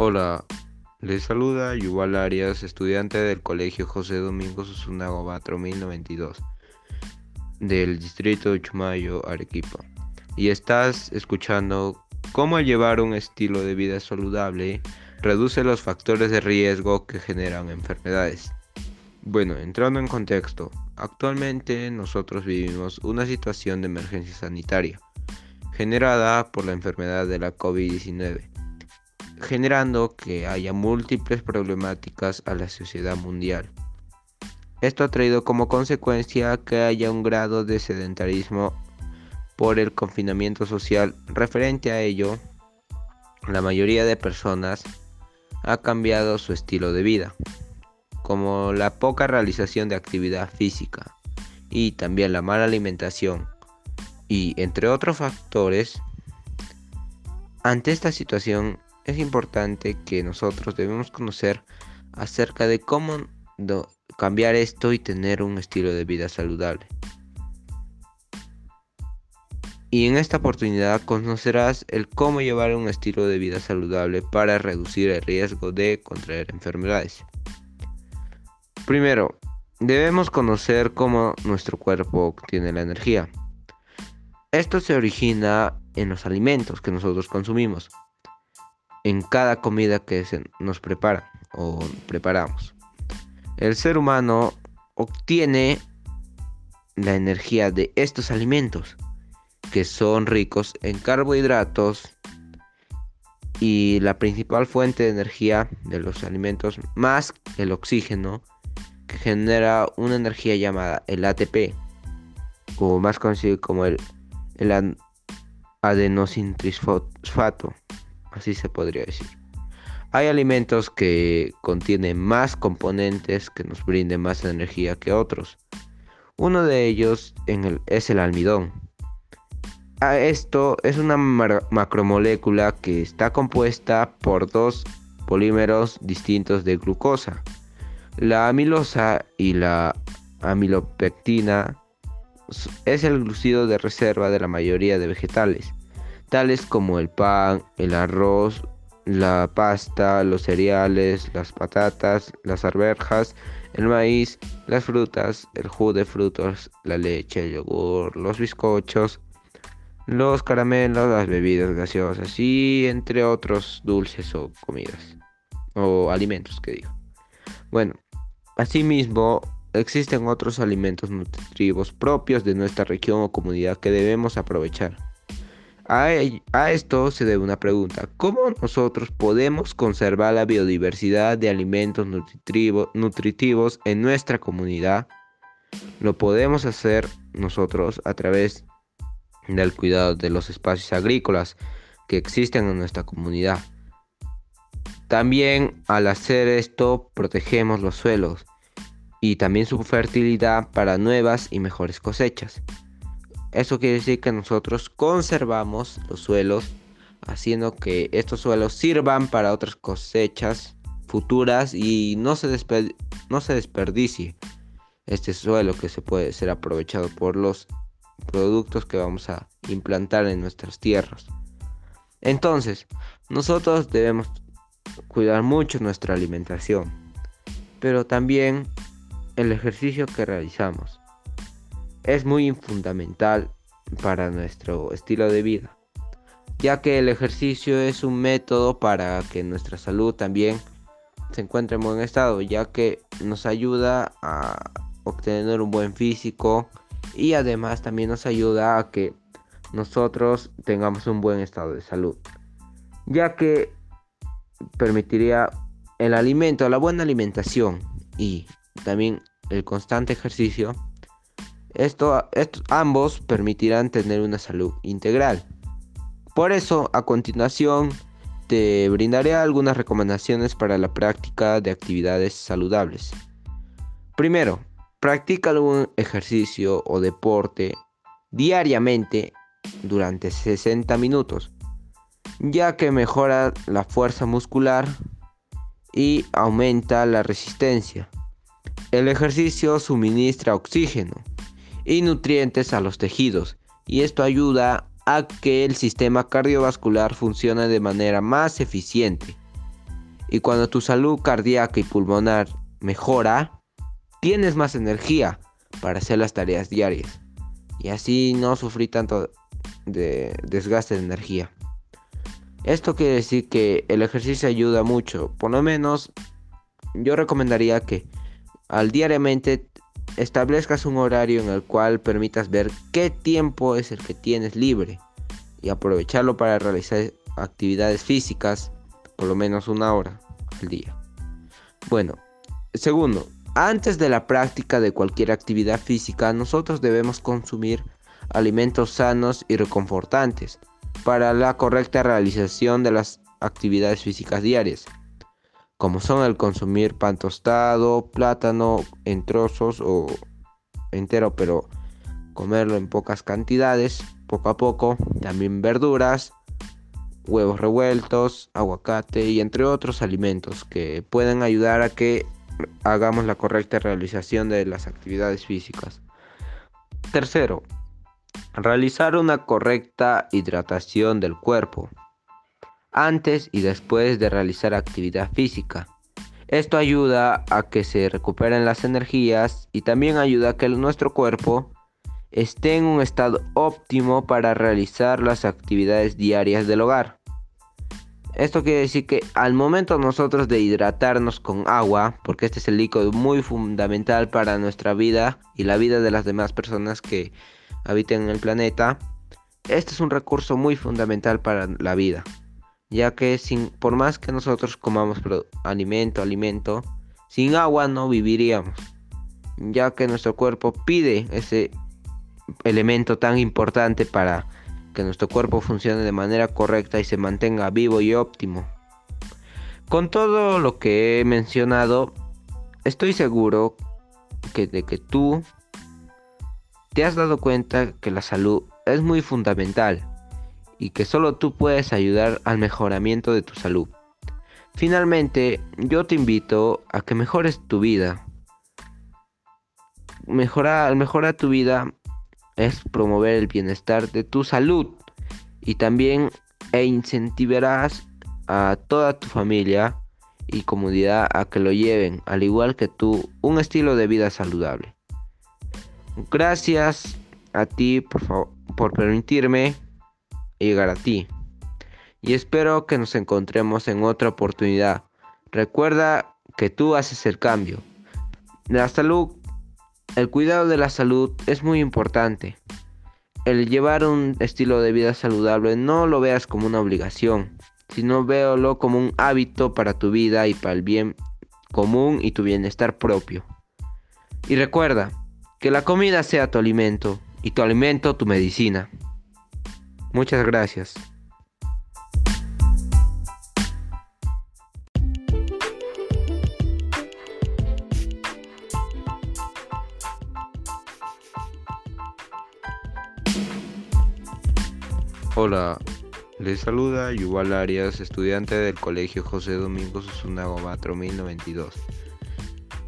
Hola, les saluda Yuval Arias, estudiante del Colegio José Domingo Susuna Gobatro 1092 del distrito de Chumayo, Arequipa. Y estás escuchando cómo llevar un estilo de vida saludable reduce los factores de riesgo que generan enfermedades. Bueno, entrando en contexto, actualmente nosotros vivimos una situación de emergencia sanitaria generada por la enfermedad de la COVID-19 generando que haya múltiples problemáticas a la sociedad mundial. Esto ha traído como consecuencia que haya un grado de sedentarismo por el confinamiento social. Referente a ello, la mayoría de personas ha cambiado su estilo de vida, como la poca realización de actividad física y también la mala alimentación y entre otros factores. Ante esta situación es importante que nosotros debemos conocer acerca de cómo cambiar esto y tener un estilo de vida saludable. Y en esta oportunidad conocerás el cómo llevar un estilo de vida saludable para reducir el riesgo de contraer enfermedades. Primero, debemos conocer cómo nuestro cuerpo obtiene la energía. Esto se origina en los alimentos que nosotros consumimos en cada comida que se nos prepara o preparamos. El ser humano obtiene la energía de estos alimentos que son ricos en carbohidratos y la principal fuente de energía de los alimentos más el oxígeno que genera una energía llamada el ATP o más conocido como el, el adenosintrisfato así se podría decir. Hay alimentos que contienen más componentes que nos brinden más energía que otros. Uno de ellos es el almidón. Esto es una macromolécula que está compuesta por dos polímeros distintos de glucosa. La amilosa y la amilopectina es el glucido de reserva de la mayoría de vegetales tales como el pan, el arroz, la pasta, los cereales, las patatas, las arvejas, el maíz, las frutas, el jugo de frutos, la leche, el yogur, los bizcochos, los caramelos, las bebidas gaseosas y entre otros dulces o comidas o alimentos que digo. Bueno, asimismo existen otros alimentos nutritivos propios de nuestra región o comunidad que debemos aprovechar. A, esto se debe una pregunta. ¿Cómo nosotros podemos conservar la biodiversidad de alimentos nutritivos en nuestra comunidad? Lo podemos hacer nosotros a través del cuidado de los espacios agrícolas que existen en nuestra comunidad. También al hacer esto protegemos los suelos y también su fertilidad para nuevas y mejores cosechas. Eso quiere decir que nosotros conservamos los suelos, haciendo que estos suelos sirvan para otras cosechas futuras y no se, no se desperdicie este suelo que se puede ser aprovechado por los productos que vamos a implantar en nuestras tierras. Entonces, nosotros debemos cuidar mucho nuestra alimentación, pero también el ejercicio que realizamos es muy fundamental para nuestro estilo de vida, ya que el ejercicio es un método para que nuestra salud también se encuentre en buen estado, ya que nos ayuda a obtener un buen físico y además también nos ayuda a que nosotros tengamos un buen estado de salud, ya que permitiría el alimento, la buena alimentación y también el constante ejercicio esto, ambos permitirán tener una salud integral. Por eso, a continuación, te brindaré algunas recomendaciones para la práctica de actividades saludables. Primero, practica algún ejercicio o deporte diariamente durante 60 minutos, ya que mejora la fuerza muscular y aumenta la resistencia. El ejercicio suministra oxígeno, y nutrientes a los tejidos y esto ayuda a que el sistema cardiovascular funcione de manera más eficiente. Y cuando tu salud cardíaca y pulmonar mejora, tienes más energía para hacer las tareas diarias. Y así no sufrí tanto de desgaste de energía. Esto quiere decir que el ejercicio ayuda mucho. Por lo menos yo recomendaría que al diariamente establezcas un horario en el cual permitas ver qué tiempo es el que tienes libre y aprovecharlo para realizar actividades físicas por lo menos una hora al día. Bueno, segundo, antes de la práctica de cualquier actividad física, nosotros debemos consumir alimentos sanos y reconfortantes para la correcta realización de las actividades físicas diarias, como son el consumir pan tostado, plátano en trozos o entero, pero comerlo en pocas cantidades, poco a poco, también verduras, huevos revueltos, aguacate y entre otros alimentos que pueden ayudar a que hagamos la correcta realización de las actividades físicas. Tercero, realizar una correcta hidratación del cuerpo antes y después de realizar actividad física. Esto ayuda a que se recuperen las energías y también ayuda a que nuestro cuerpo esté en un estado óptimo para realizar las actividades diarias del hogar. Esto quiere decir que al momento nosotros de hidratarnos con agua, porque este es el líquido muy fundamental para nuestra vida y la vida de las demás personas que habiten en el planeta, este es un recurso muy fundamental para la vida, ya que sin, por más que nosotros comamos alimento, alimento, sin agua no viviríamos, ya que nuestro cuerpo pide ese elemento tan importante para que nuestro cuerpo funcione de manera correcta y se mantenga vivo y óptimo. Con todo lo que he mencionado, estoy seguro que de que tú te has dado cuenta que la salud es muy fundamental y que solo tú puedes ayudar al mejoramiento de tu salud. Finalmente, yo te invito a que mejores tu vida. Mejorar, mejorar tu vida, es promover el bienestar de tu salud y también e incentivarás a toda tu familia y comunidad a que lo lleven, al igual que tú, un estilo de vida saludable. Gracias a ti por, por permitirme llegar a ti. Y espero que nos encontremos en otra oportunidad. Recuerda que tú haces el cambio. La salud el cuidado de la salud es muy importante. El llevar un estilo de vida saludable no lo veas como una obligación, sino véalo como un hábito para tu vida y para el bien común y tu bienestar propio. Y recuerda, que la comida sea tu alimento y tu alimento tu medicina. Muchas gracias. Hola, les saluda Yuval Arias, estudiante del Colegio José Domingo Susunago 1092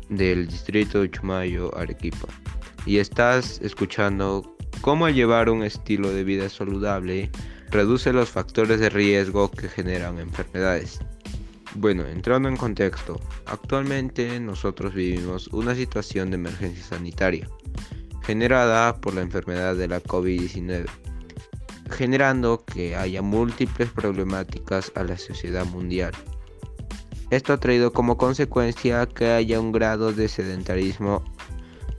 del distrito de Chumayo, Arequipa. Y estás escuchando cómo llevar un estilo de vida saludable reduce los factores de riesgo que generan enfermedades. Bueno, entrando en contexto, actualmente nosotros vivimos una situación de emergencia sanitaria generada por la enfermedad de la COVID-19 generando que haya múltiples problemáticas a la sociedad mundial. Esto ha traído como consecuencia que haya un grado de sedentarismo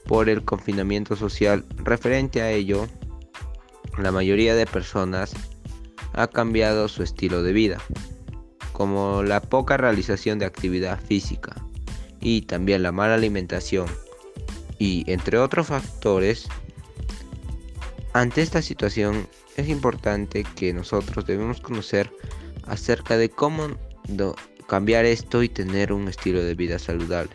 por el confinamiento social. Referente a ello, la mayoría de personas ha cambiado su estilo de vida, como la poca realización de actividad física y también la mala alimentación y entre otros factores. Ante esta situación es importante que nosotros debemos conocer acerca de cómo cambiar esto y tener un estilo de vida saludable.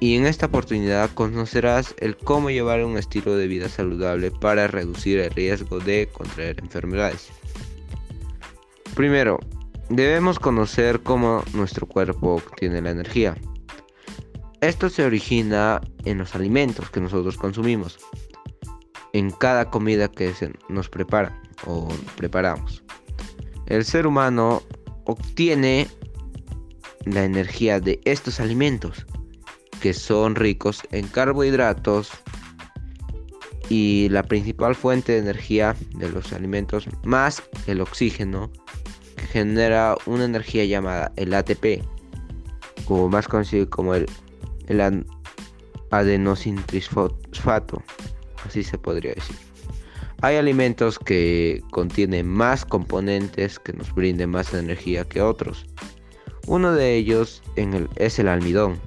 Y en esta oportunidad conocerás el cómo llevar un estilo de vida saludable para reducir el riesgo de contraer enfermedades. Primero, debemos conocer cómo nuestro cuerpo obtiene la energía. Esto se origina en los alimentos que nosotros consumimos en cada comida que se nos prepara o preparamos. El ser humano obtiene la energía de estos alimentos, que son ricos en carbohidratos y la principal fuente de energía de los alimentos más el oxígeno, que genera una energía llamada el ATP, o más conocido como el, el adenosintrisfato, así se podría decir. Hay alimentos que contienen más componentes que nos brinden más energía que otros. Uno de ellos es el almidón.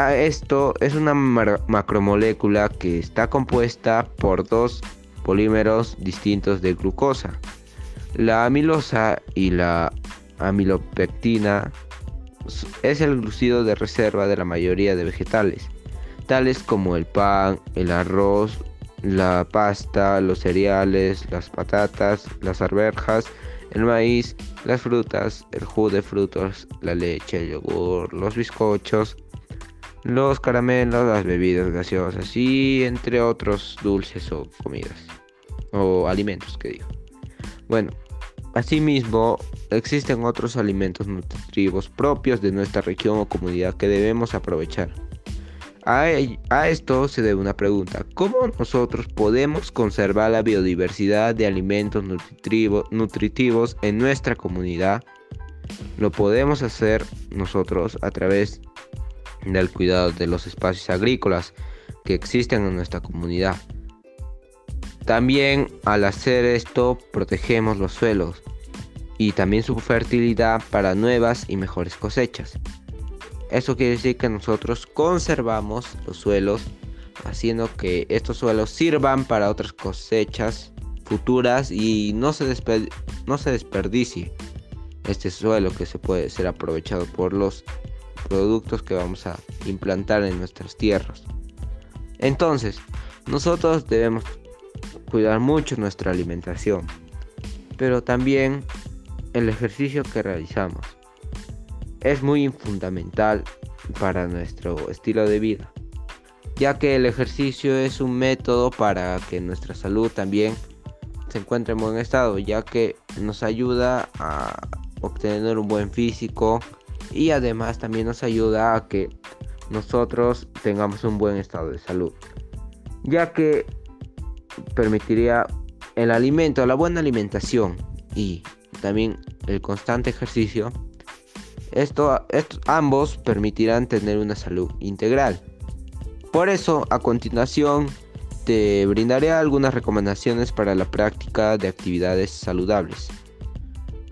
Ah, esto es una macromolécula que está compuesta por dos polímeros distintos de glucosa. La amilosa y la amilopectina es el glucido de reserva de la mayoría de vegetales, tales como el pan, el arroz, la pasta, los cereales, las patatas, las arvejas, el maíz, las frutas, el jugo de frutos, la leche, el yogur, los bizcochos, los caramelos, las bebidas gaseosas y entre otros dulces o comidas o alimentos que digo. Bueno, asimismo existen otros alimentos nutritivos propios de nuestra región o comunidad que debemos aprovechar. A, esto se debe una pregunta. ¿Cómo nosotros podemos conservar la biodiversidad de alimentos nutritivos en nuestra comunidad? Lo podemos hacer nosotros a través del cuidado de los espacios agrícolas que existen en nuestra comunidad. También al hacer esto protegemos los suelos y también su fertilidad para nuevas y mejores cosechas. Eso quiere decir que nosotros conservamos los suelos, haciendo que estos suelos sirvan para otras cosechas futuras y no se, no se desperdicie este suelo que se puede ser aprovechado por los productos que vamos a implantar en nuestras tierras. Entonces, nosotros debemos cuidar mucho nuestra alimentación, pero también el ejercicio que realizamos es muy fundamental para nuestro estilo de vida, ya que el ejercicio es un método para que nuestra salud también se encuentre en buen estado, ya que nos ayuda a obtener un buen físico y además también nos ayuda a que nosotros tengamos un buen estado de salud, ya que permitiría el alimento, la buena alimentación y también el constante ejercicio esto, ambos permitirán tener una salud integral. Por eso, a continuación, te brindaré algunas recomendaciones para la práctica de actividades saludables.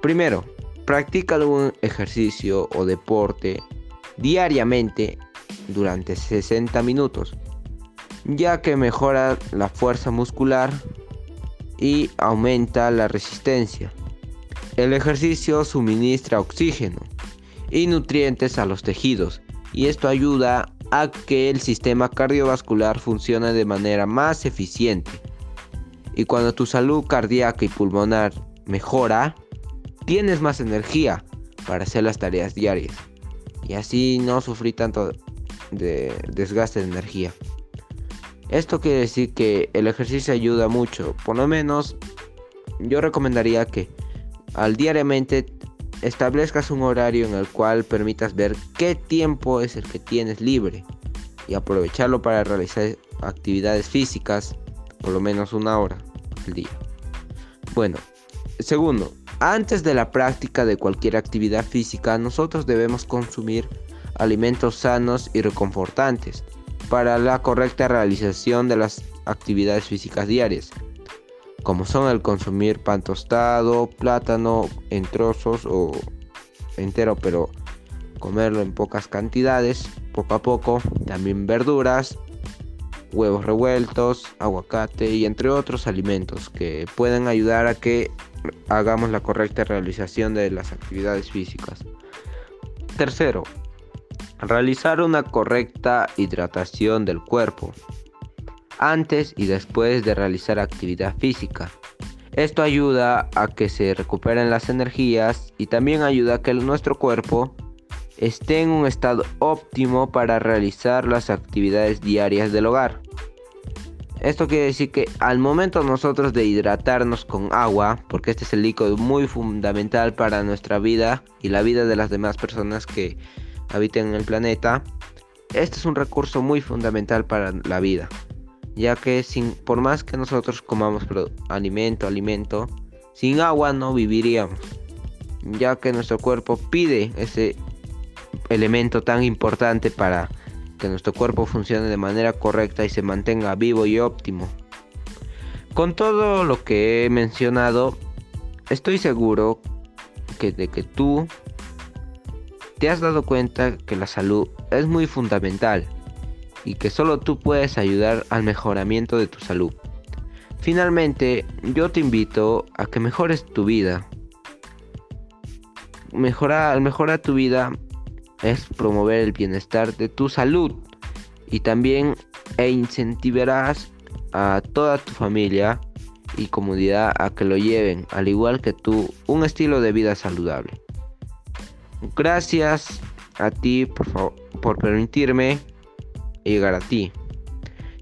Primero, practica algún ejercicio o deporte diariamente durante 60 minutos, ya que mejora la fuerza muscular y aumenta la resistencia. El ejercicio suministra oxígeno, y nutrientes a los tejidos y esto ayuda a que el sistema cardiovascular funcione de manera más eficiente. Y cuando tu salud cardíaca y pulmonar mejora, tienes más energía para hacer las tareas diarias y así no sufrir tanto de desgaste de energía. Esto quiere decir que el ejercicio ayuda mucho, por lo menos yo recomendaría que al diariamente establezcas un horario en el cual permitas ver qué tiempo es el que tienes libre y aprovecharlo para realizar actividades físicas por lo menos una hora al día. Bueno, segundo, antes de la práctica de cualquier actividad física, nosotros debemos consumir alimentos sanos y reconfortantes para la correcta realización de las actividades físicas diarias como son el consumir pan tostado, plátano en trozos o entero, pero comerlo en pocas cantidades, poco a poco, también verduras, huevos revueltos, aguacate y entre otros alimentos que pueden ayudar a que hagamos la correcta realización de las actividades físicas. Tercero, realizar una correcta hidratación del cuerpo antes y después de realizar actividad física. Esto ayuda a que se recuperen las energías y también ayuda a que nuestro cuerpo esté en un estado óptimo para realizar las actividades diarias del hogar. Esto quiere decir que al momento nosotros de hidratarnos con agua, porque este es el líquido muy fundamental para nuestra vida y la vida de las demás personas que habitan en el planeta, este es un recurso muy fundamental para la vida, ya que sin, por más que nosotros comamos alimento, alimento, sin agua no viviríamos, ya que nuestro cuerpo pide ese elemento tan importante para que nuestro cuerpo funcione de manera correcta y se mantenga vivo y óptimo. Con todo lo que he mencionado, estoy seguro que de que tú te has dado cuenta que la salud es muy fundamental y que solo tú puedes ayudar al mejoramiento de tu salud. Finalmente, yo te invito a que mejores tu vida. Mejorar, al mejorar tu vida es promover el bienestar de tu salud y también e incentivarás a toda tu familia y comunidad a que lo lleven, al igual que tú, un estilo de vida saludable. Gracias a ti por, por permitirme llegar a ti.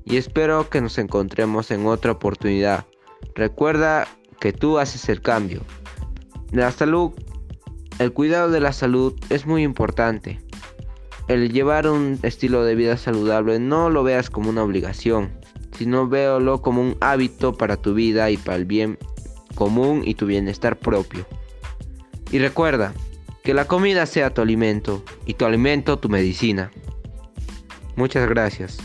Y espero que nos encontremos en otra oportunidad. Recuerda que tú haces el cambio. La salud el cuidado de la salud es muy importante. El llevar un estilo de vida saludable no lo veas como una obligación, sino véalo como un hábito para tu vida y para el bien común y tu bienestar propio. Y recuerda, que la comida sea tu alimento y tu alimento tu medicina. Muchas gracias.